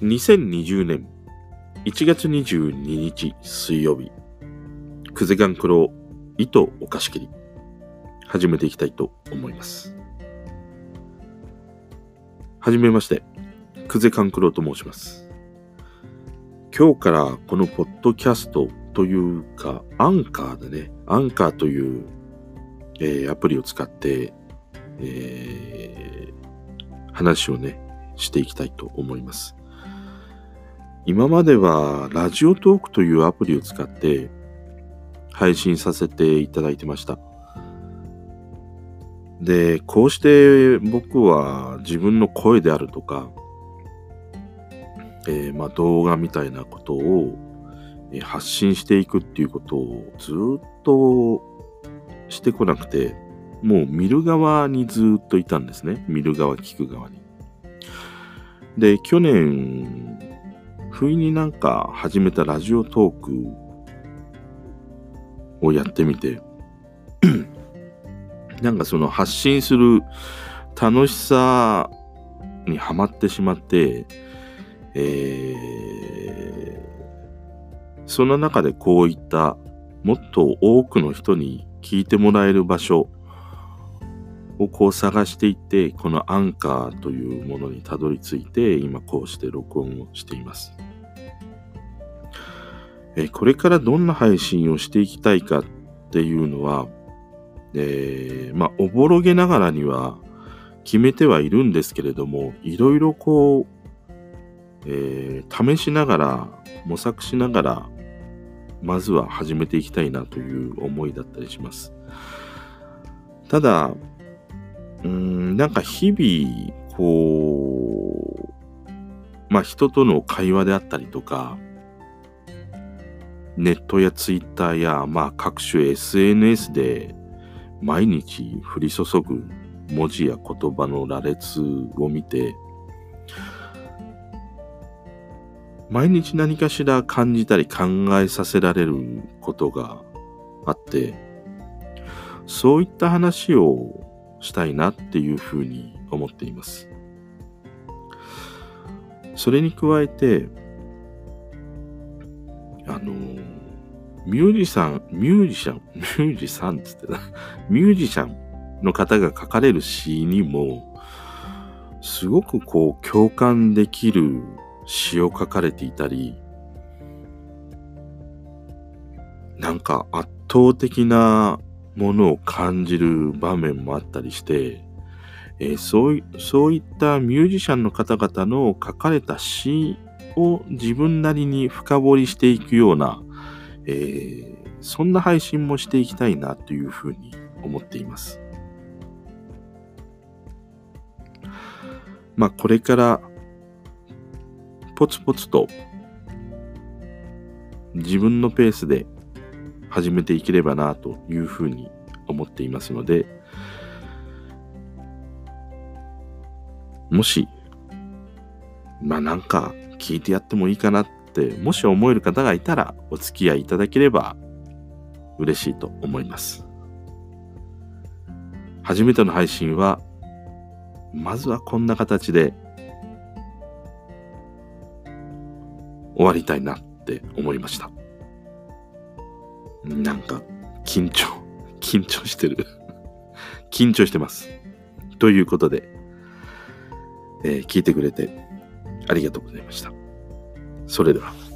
2020年1月22日水曜日、くぜがんくろ糸おかし切り、始めていきたいと思います。はじめまして、くぜかんくろと申します。今日からこのポッドキャストというか、アンカーでね、アンカーという、えー、アプリを使って、えー、話をね、していきたいと思います。今まではラジオトークというアプリを使って配信させていただいてました。で、こうして僕は自分の声であるとか、えー、まあ動画みたいなことを発信していくっていうことをずっとしてこなくて、もう見る側にずっといたんですね。見る側、聞く側に。で、去年、不意になんか始めたラジオトークをやってみて なんかその発信する楽しさにはまってしまって、えー、その中でこういったもっと多くの人に聞いてもらえる場所をこう探していって、このアンカーというものにたどり着いて、今こうして録音をしています。えこれからどんな配信をしていきたいかっていうのは、えー、まあ、おぼろげながらには決めてはいるんですけれども、いろいろこう、えー、試しながら、模索しながら、まずは始めていきたいなという思いだったりします。ただ、うん、なんか日々、こう、まあ人との会話であったりとか、ネットやツイッターや、まあ、各種 SNS で毎日降り注ぐ文字や言葉の羅列を見て、毎日何かしら感じたり考えさせられることがあって、そういった話をしたいなっていうふうに思っています。それに加えて、あの、ミュージシャン、ミュージシャン、ミュージシャンつってな、ミュージシャンの方が書かれる詩にも、すごくこう共感できる詩を書かれていたり、なんか圧倒的なものを感じる場面もあったりして、えー、そうそういったミュージシャンの方々の書かれた詩を自分なりに深掘りしていくような、えー、そんな配信もしていきたいなというふうに思っています。まあこれからポツポツと自分のペースで始めていければなというふうに思っていますので、もし、まあなんか聞いてやってもいいかなって、もし思える方がいたらお付き合いいただければ嬉しいと思います。初めての配信は、まずはこんな形で終わりたいなって思いました。なんか、緊張、緊張してる緊張してます。ということで、えー、聞いてくれてありがとうございました。それでは。